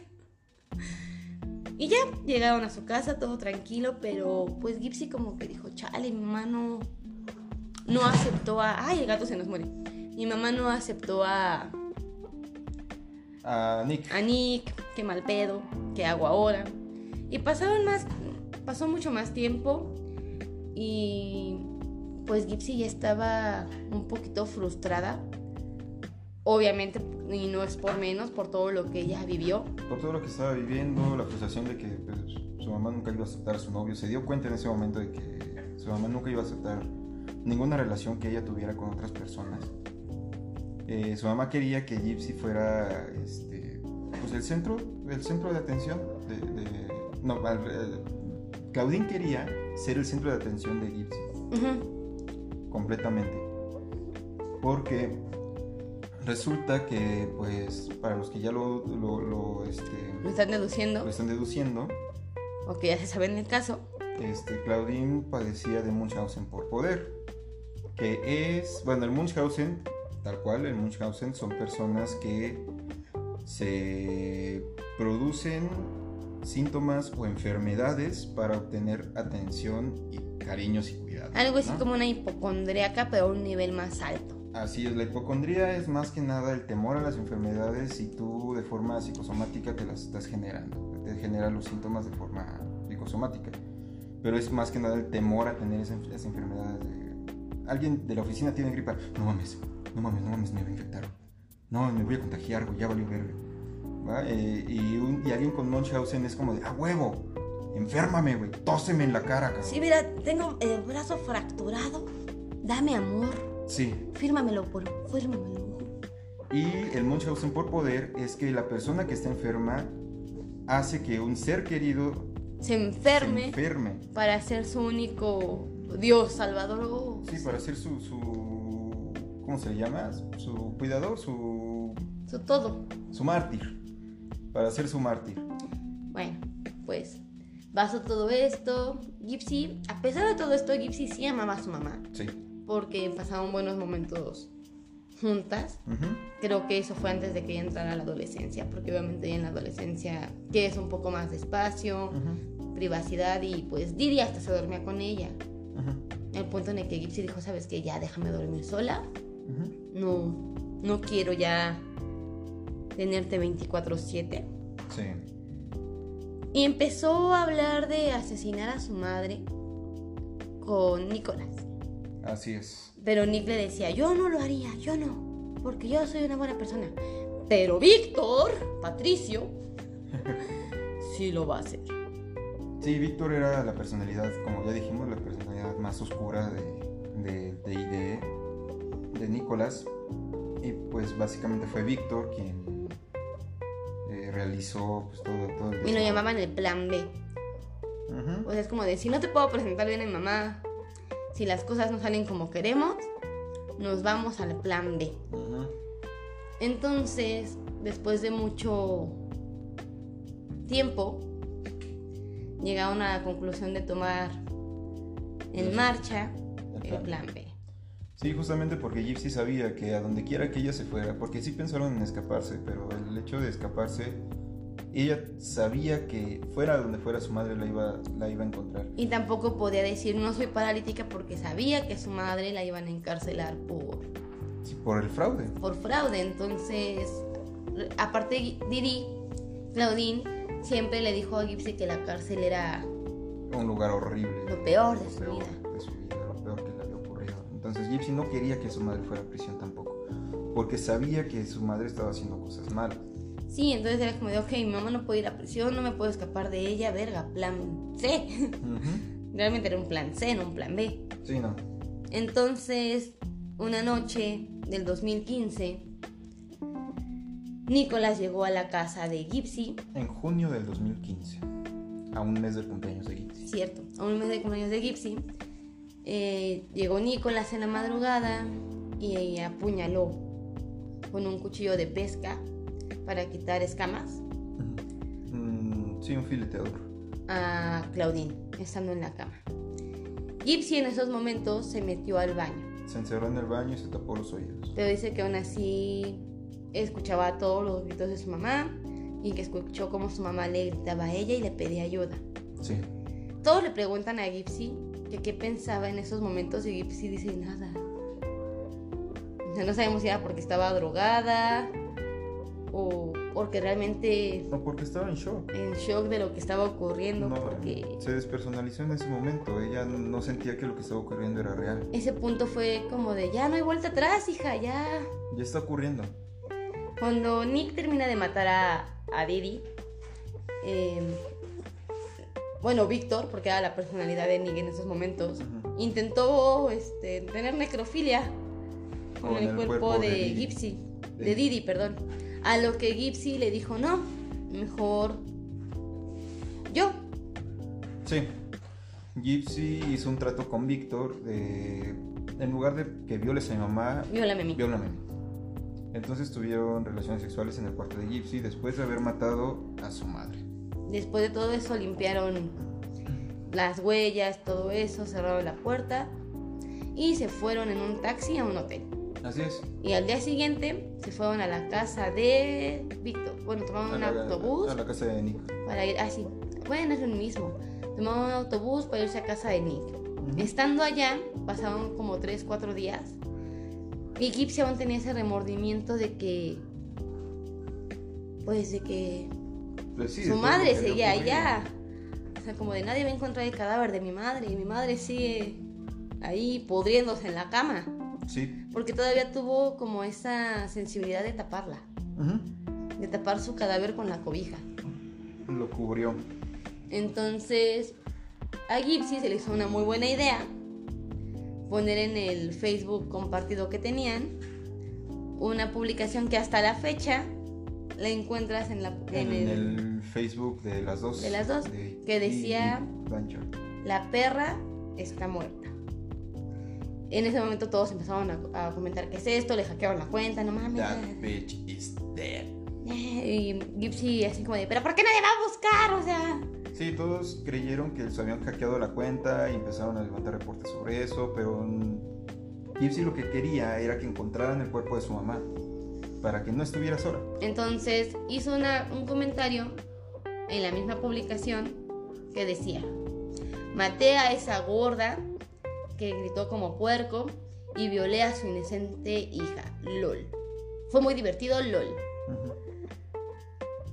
Y ya llegaron a su casa, todo tranquilo, pero pues Gypsy como que dijo, chale, mi mamá no, no aceptó a... Ay, el gato se nos muere. Mi mamá no aceptó a, A Nick. a Nick, qué mal pedo, qué hago ahora. Y pasaron más, pasó mucho más tiempo y pues Gypsy ya estaba un poquito frustrada. Obviamente, y no es por menos, por todo lo que ella vivió. Por todo lo que estaba viviendo, la frustración de que pues, su mamá nunca iba a aceptar a su novio. Se dio cuenta en ese momento de que su mamá nunca iba a aceptar ninguna relación que ella tuviera con otras personas. Eh, su mamá quería que Gypsy fuera este, pues el centro, el centro de atención. No, el- Claudine quería ser el centro de atención de Ujú. completamente. Porque resulta que, pues, para los que ya lo, lo, lo, este, Lo están deduciendo, lo están deduciendo, o que ya se sabe en el caso. este, Claudine padecía de Munchausen por poder. Que es, bueno, el Munchausen, tal cual, el Munchausen son personas que se producen síntomas o enfermedades para obtener atención y cariños y cuidados. Algo así ¿no? como una hipocondriaca, pero a un nivel más alto. Así es, la hipocondría es más que nada el temor a las enfermedades y tú de forma psicosomática te las estás generando, te genera los síntomas de forma psicosomática. Pero es más que nada el temor a tener esas, esas enfermedades. de- Alguien de la oficina tiene gripa, no mames, no mames, no mames, me voy a infectar. No, me voy a contagiar, güey, ya valió verga. Eh, y, un- y alguien con Munchausen es como de, a huevo, enférmame, güey, tóseme en la cara, cabrón. Sí, mira, tengo el brazo fracturado. Dame amor. Sí, Fírmamelo, por fírmamelo. Y el Munchausen por poder es que la persona que está enferma hace que un ser querido se enferme, se enferme. para ser su único Dios salvador. o- Sí, para ser su, su. ¿Cómo se le llama? Su cuidador, su. Su todo. Su mártir. Para ser su mártir. Bueno, pues pasó todo esto. Gypsy, a pesar de todo esto, Gypsy sí amaba a su mamá Sí. porque pasaban buenos momentos juntas. Ujú. Creo que eso fue antes de que ella entrara a la adolescencia, porque obviamente en la adolescencia quieres un poco más de espacio, privacidad y pues Didi hasta se dormía con ella. El punto en el que Gypsy dijo, sabes que ya déjame dormir sola, no, no quiero ya tenerte 24/7. Sí. Y empezó a hablar de asesinar a su madre con Nicolás. Así es. Pero Nick le decía, yo no lo haría, yo no, porque yo soy una buena persona. Pero Víctor, Patricio, sí lo va a hacer. Sí, Víctor era la personalidad, como ya dijimos, la personalidad más oscura de, de, de, de, de Nicolás. Y pues básicamente fue Víctor quien realizó pues, todo, todo el Y lo llamaban el plan B. O sea, es como de, si no te puedo presentar bien a mi mamá, si las cosas no salen como queremos, nos vamos al plan B. Entonces, después de mucho tiempo, llegaron a la conclusión de tomar en marcha El plan B. Sí, justamente porque Gypsy sabía que a donde quiera que ella se fuera, porque sí pensaron en escaparse, pero el hecho de escaparse, ella sabía que fuera donde fuera su madre la iba, la iba a encontrar. Y tampoco podía decir no soy paralítica porque sabía que su madre la iban a encarcelar por, Sí, por el fraude. por fraude. Entonces, aparte Didi, Claudine, siempre le dijo a Gypsy que la cárcel era Un lugar horrible. lo peor de Lo su peor vida. de su vida, Entonces Gypsy no quería que su madre fuera a prisión tampoco, porque sabía que su madre estaba haciendo cosas malas. Sí, entonces era como de, ok, mi mamá no puede ir a prisión, no me puedo escapar de ella, verga, plan C. Ujú. Realmente era un plan C, no un plan B. Sí, no. Entonces, una noche del 2015, Nicolás llegó a la casa de Gypsy, En junio del 2015, a un mes del cumpleaños de Gypsy. cierto, a un mes de cumpleaños de Gypsy. Eh, llegó Nicolás en la madrugada y apuñaló con un cuchillo de pesca para quitar escamas. Mm, sí, un fileteador. a Claudine, estando en la cama. Gypsy en esos momentos se metió al baño, Se encerró en el baño y se tapó los oídos. pero dice que aún así escuchaba todos los gritos de su mamá y que escuchó cómo su mamá le gritaba a ella y le pedía ayuda. Sí. Todos le preguntan a Gypsy que qué pensaba en esos momentos y Gypsy dice nada. O sea, no sabemos si era porque estaba drogada o porque realmente No, porque estaba en shock. en shock de lo que estaba ocurriendo, No, porque Se despersonalizó en ese momento. Ella no sentía que lo que estaba ocurriendo era real. ese punto fue como de ya no hay vuelta atrás, hija, ya. Ya está ocurriendo. Cuando Nick termina de matar a, a Didi, eh, bueno, Víctor, porque era la personalidad de Nick en esos momentos, intentó este, tener necrofilia con, el, cuerpo, de. Gypsy, De- de Didi, perdón. A lo que Gypsy le dijo, no, mejor yo. Sí. Gypsy hizo un trato con Víctor de... En lugar de que violes a mi mamá, Viólame a mí. viólame a mí. Entonces tuvieron relaciones sexuales en el cuarto de Gypsy después de haber matado a su madre. Después de todo eso limpiaron las huellas, todo eso, cerraron la puerta y se fueron en un taxi a un hotel. Así es. Y al día siguiente se fueron a la casa de Víctor. Bueno, tomaron un la, autobús a la casa de Nick. para ir. Ah, sí. Bueno, es lo mismo. Tomaron un autobús para irse a casa de Nick. Estando allá, pasaron como 3, 4 días. Y Gypsy aún tenía ese remordimiento de que. Pues de que Pues sí, su madre seguía allá. O sea, como de nadie va a encontrar el cadáver de mi madre. Y mi madre sigue ahí pudriéndose en la cama. Sí. Porque todavía tuvo como esa sensibilidad de taparla. De tapar su cadáver con la cobija. Lo cubrió. Entonces, a Gypsy se le hizo una muy buena idea poner en el Facebook compartido que tenían una publicación que hasta la fecha la encuentras en, la, En, en el, el Facebook de las dos. De las dos, de que decía-. La perra está muerta. En ese momento todos empezaron a, a comentar qué es esto, le hackearon la cuenta, no mames. That bitch is dead. Y Gypsy así como de, pero ¿por qué nadie va a buscar? O sea, Sí, todos creyeron que les habían hackeado la cuenta y empezaron a levantar reportes sobre eso, pero mm, Gypsy lo que quería era que encontraran el cuerpo de su mamá, para que no estuviera sola. entonces hizo una- un comentario en la misma publicación que decía, maté a esa gorda que gritó como puerco y violé a su inocente hija, lol. Fue muy divertido, lol.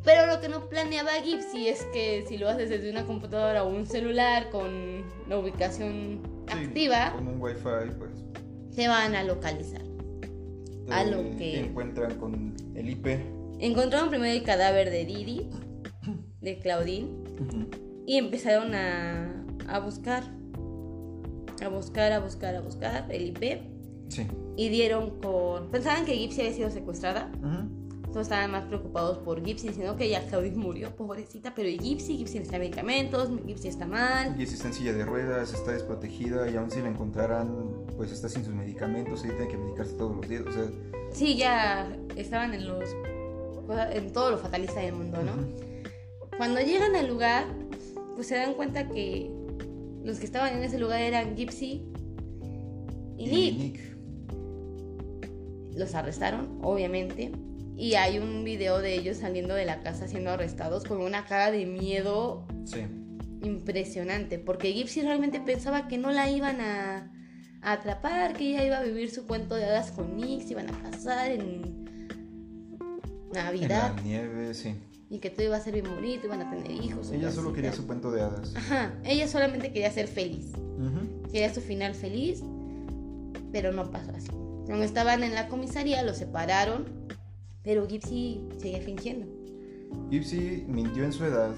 Pero lo que no planeaba Gypsy es que si lo haces desde una computadora o un celular con la ubicación Sí, activa, Con un wifi, pues. te van a localizar. A lo que- encuentran con el IP. Encontraron primero el cadáver de Didi, de Claudine, y empezaron a, a buscar, a buscar, a buscar, a buscar el IP. Sí. Y dieron con... Pensaban que Gypsy había sido secuestrada. Todos estaban más preocupados por Gypsy, diciendo que ya Claudine murió, pobrecita. Pero ¿y Gypsy? Gypsy necesita medicamentos, Gypsy está mal. Gypsy está en silla de ruedas, está desprotegida y aún si la encontraran, pues está sin sus medicamentos, ella tiene que medicarse todos los días. O sea, Sí, ya estaban en los... En todo lo fatalista del mundo, ¿no? Cuando llegan al lugar, pues se dan cuenta que los que estaban en ese lugar eran Gypsy y Nick. Los arrestaron, obviamente. Y hay un video de ellos saliendo de la casa siendo arrestados con una cara de miedo Sí. impresionante. Porque Gypsy realmente pensaba que no la iban a, a atrapar, que ella iba a vivir su cuento de hadas con Nick, se iban a casar en En Navidad. la nieve, sí. Y que todo iba a ser bien bonito, iban a tener hijos. Ella solo quería su cuento de hadas. Ajá, ella solamente quería ser feliz. Quería su final feliz, pero no pasó así. Cuando estaban en la comisaría, los separaron, pero Gypsy seguía fingiendo. Gypsy mintió en su edad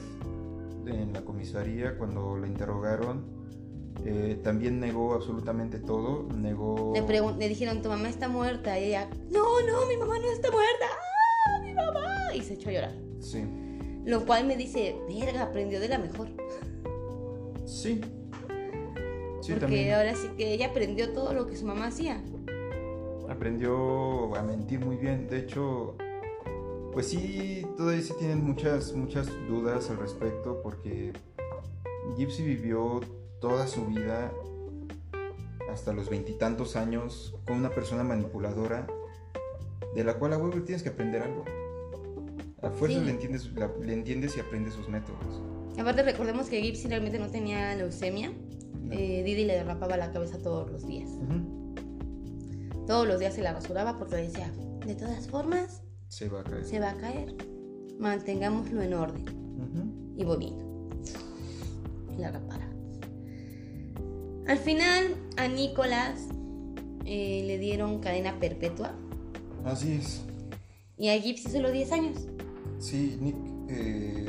en la comisaría cuando la interrogaron. Eh, también negó absolutamente todo. Negó. Le, le dijeron, tu mamá está muerta. Y ella, no, no, mi mamá no está muerta. ¡Ah, mi mamá! Y se echó a llorar. Sí. Lo cual me dice, verga, aprendió de la mejor. Sí. Sí, Porque también ahora sí que ella aprendió todo lo que su mamá hacía. Aprendió a mentir muy bien. De hecho, pues sí, todavía sí tienen muchas, muchas dudas al respecto porque Gypsy vivió toda su vida hasta los veintitantos años con una persona manipuladora de la cual a huevo tienes que aprender algo. A fuerza Sí. le, entiendes, la- le entiendes y aprendes sus métodos. Aparte recordemos que Gypsy realmente no tenía leucemia. No. Eh, Didi le derrapaba la cabeza todos los días. Ujú. Todos los días se la rasuraba porque decía, de todas formas, Se va a caer. se va a caer. Mantengámoslo en orden y bonito. Y la rapara. Al final, a Nicolás eh, le dieron cadena perpetua Así es. y a Gypsy solo 10 años. Sí, Nick eh,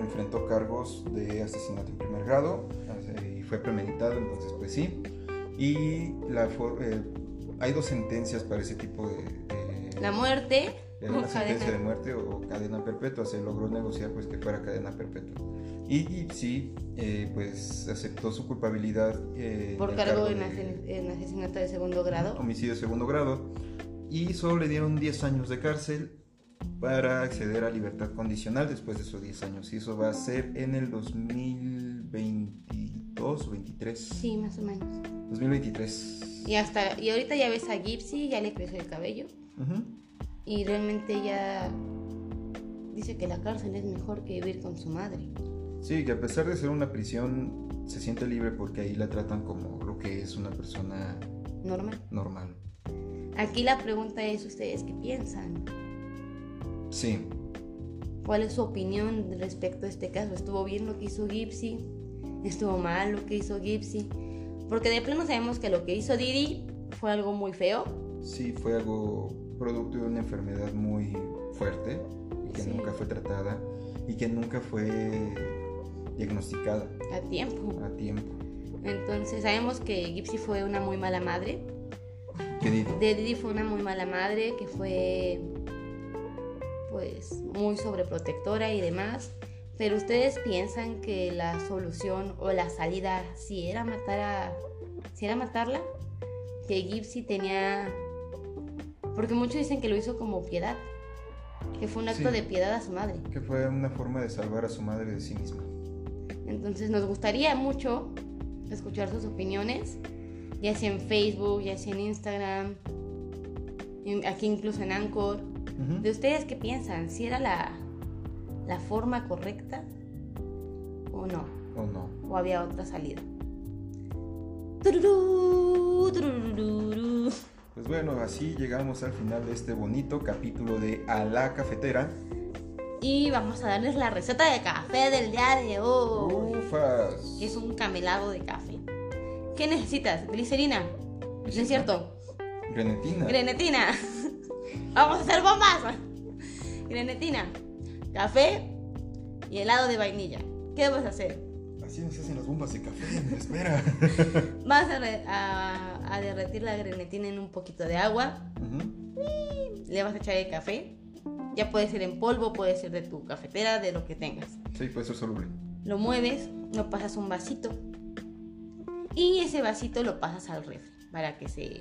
enfrentó cargos de asesinato en primer grado eh, y fue premeditado, entonces pues sí. Y la for- eh, hay dos sentencias para ese tipo de... de- La muerte de o una sentencia de muerte o cadena perpetua. Se logró negociar pues que fuera cadena perpetua. Y sí, eh, pues aceptó su culpabilidad. eh, por el cargo de en asesinato de segundo grado. Homicidio de segundo grado. Y solo le dieron 10 años de cárcel para acceder a libertad condicional después de esos 10 años. Y eso va a ser en el 2022 o 23. Sí, más o menos. 2023. Y hasta y ahorita ya ves a Gypsy, ya le creció el cabello y realmente ella dice que la cárcel es mejor que vivir con su madre. Sí, que a pesar de ser una prisión, se siente libre porque ahí la tratan como lo que es una persona Normal. normal. Aquí la pregunta es ustedes qué piensan. Sí, ¿Cuál es su opinión respecto a este caso? ¿Estuvo bien lo que hizo Gypsy? ¿Estuvo mal lo que hizo Gypsy? Porque de plano sabemos que lo que hizo Didi fue algo muy feo. sí, fue algo producto de una enfermedad muy fuerte y que Sí. nunca fue tratada y que nunca fue diagnosticada a tiempo. a tiempo. Entonces sabemos que Gypsy fue una muy mala madre. ¿Qué digo? De Didi fue una muy mala madre que fue pues muy sobreprotectora y demás. Pero ustedes piensan que la solución o la salida si era matar a si era matarla, que Gypsy tenía porque muchos dicen que lo hizo como piedad, que fue un acto Sí. de piedad a su madre. Que fue una forma de salvar a su madre de sí misma. Entonces nos gustaría mucho escuchar sus opiniones, ya sea en Facebook, ya sea en Instagram, aquí incluso en Anchor. ¿De ustedes qué piensan? ¿Si era la, la forma correcta o no? ¿O no? ¿O había otra salida? Pues bueno, así llegamos al final de este bonito capítulo de A la Cafetera. Y vamos a darles la receta de café del día de hoy. Ufas. que es un camelado de café. ¿Qué necesitas? Glicerina. No es cierto. Grenetina. Grenetina. Vamos a hacer bombas. Grenetina. Café y helado de vainilla. ¿Qué vas a hacer? Así nos hacen las bombas de café. Espera. Vas a, re- a- a derretir la grenetina en un poquito de agua. Le vas a echar el café. Ya puede ser en polvo, puede ser de tu cafetera, de lo que tengas. Sí, puede ser soluble. Lo mueves, lo pasas un vasito. Y ese vasito lo pasas al refri para que se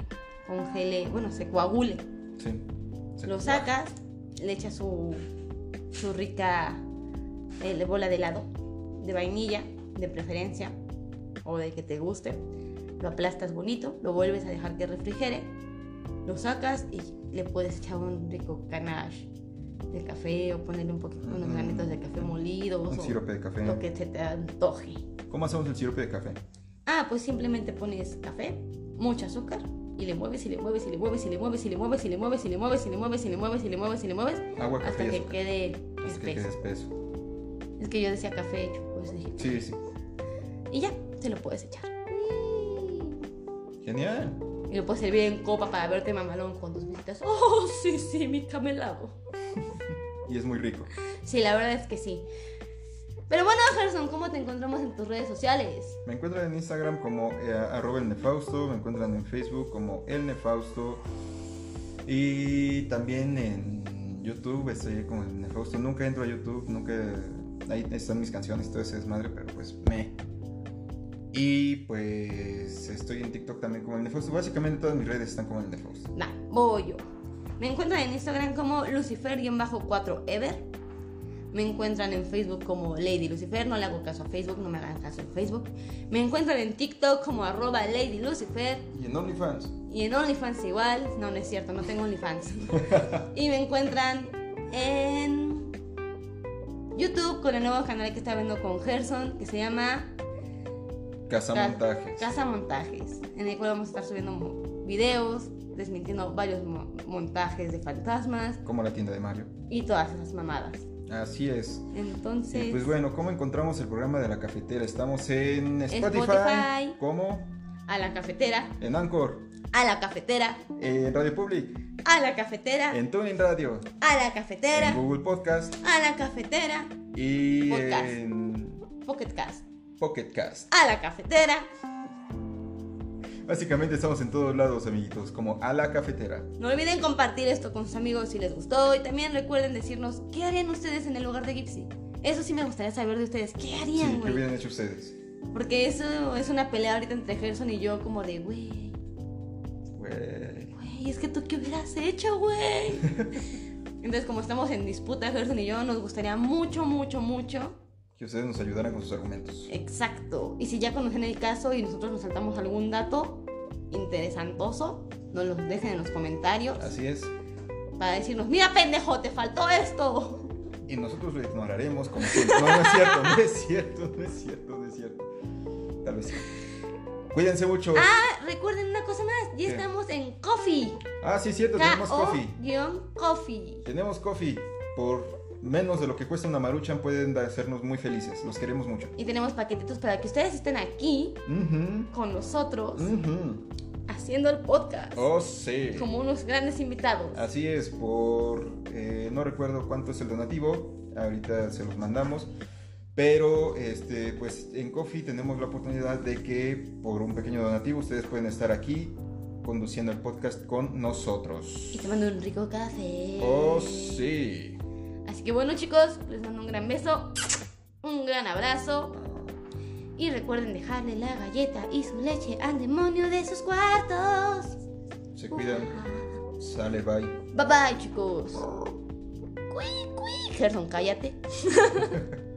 congele, bueno, se coagule. Sí. Se Lo sacas, le echas su, su rica eh, bola de helado, de vainilla, de preferencia, o de que te guste. Lo aplastas bonito, lo vuelves a dejar que refrigere, lo sacas y le puedes echar un rico ganache de café o ponerle un poquito, unos Mm. granitos de café molidos Un o sirope de café. lo que se te antoje. ¿Cómo hacemos el sirope de café? Ah, pues simplemente pones café, mucho azúcar y le mueves y le mueves y le mueves y le mueves y le mueves y le mueves y le mueves y le mueves y le mueves y le mueves y le mueves Agua, hasta que quede espeso. Es que yo decía café hecho, pues dije. Sí, sí. Y ya, se lo puedes echar. Genial. Y lo puedes servir en copa para verte mamalón con tus visitas. Oh, sí, sí, mi camelado. Y es muy rico. Sí, la verdad es que sí. Pero bueno, Gerson, ¿cómo te encontramos en tus redes sociales? Me encuentran en Instagram como eh, arroba el nefausto, me encuentran en Facebook como el nefausto y también en YouTube estoy como el nefausto. Nunca entro a YouTube, nunca... Ahí están mis canciones, todo ese desmadre, pero pues me... Y pues estoy en TikTok también como el nefausto. Básicamente todas mis redes están como el nefausto. Nah, voy yo. Me encuentran en Instagram como Lucifer-4Ever. Me encuentran en Facebook como Lady Lucifer. No le hago caso a Facebook, no me hagan caso en Facebook. Me encuentran en TikTok como arroba Lady Lucifer. Y en OnlyFans. Y en OnlyFans igual. No, no es cierto, no tengo OnlyFans. y me encuentran en YouTube con el nuevo canal que está viendo con Gerson, que se llama Casa Ca- Montajes. Casa Montajes, en el cual vamos a estar subiendo videos, desmintiendo varios mo- montajes de fantasmas Como la tienda de Mario. y todas esas mamadas. Así es. Entonces, Y pues bueno, ¿cómo encontramos el programa de la cafetera? Estamos en Spotify, Spotify. como a la cafetera, en Anchor, a la cafetera, en Radio Public, a la cafetera, en Tuning Radio, a la en cafetera, Google Podcast a la cafetera, y Podcast. en Pocket Cast, Pocket Cast. a la cafetera. Básicamente estamos en todos lados, amiguitos, como a la cafetera. No olviden compartir esto con sus amigos si les gustó y también recuerden decirnos qué harían ustedes en el lugar de Gypsy. Eso sí me gustaría saber de ustedes. ¿Qué Sí, harían, ¿qué hubieran hecho ustedes? Porque eso es una pelea ahorita entre Gerson y yo, como de, güey, Güey. güey, es que tú qué hubieras hecho, güey. Entonces, como estamos en disputa, Gerson y yo, nos gustaría mucho, mucho, mucho. Que ustedes nos ayudaran con sus argumentos. Exacto. Y si ya conocen el caso y nosotros nos saltamos algún dato interesantoso, nos lo dejen en los comentarios Así es. para decirnos, mira, pendejo, te faltó esto. Y nosotros lo ignoraremos como. No, no es cierto, no es cierto, no es cierto, no es cierto. Tal vez sí. Cuídense mucho. Ah, recuerden una cosa más, ya ¿Qué? estamos en Coffee. Ah, sí, es cierto, tenemos coffee. K-O-Coffee. Tenemos coffee. Por menos de lo que cuesta una maruchan pueden hacernos muy felices. Los queremos mucho. Y tenemos paquetitos para que ustedes estén aquí Ujú, con nosotros ujú. haciendo el podcast Oh, sí. como unos grandes invitados. Así es, por... eh, no recuerdo cuánto es el donativo. Ahorita se los mandamos. Pero, este, pues en Coffee tenemos la oportunidad de que por un pequeño donativo ustedes pueden estar aquí conduciendo el podcast con nosotros. Y tomando un rico café. Oh, sí. Así que bueno chicos, les mando un gran beso, un gran abrazo. Y recuerden dejarle la galleta y su leche al demonio de sus cuartos. Se cuidan. Sale, bye. Bye bye chicos. Cui, cui. Gerson, cállate.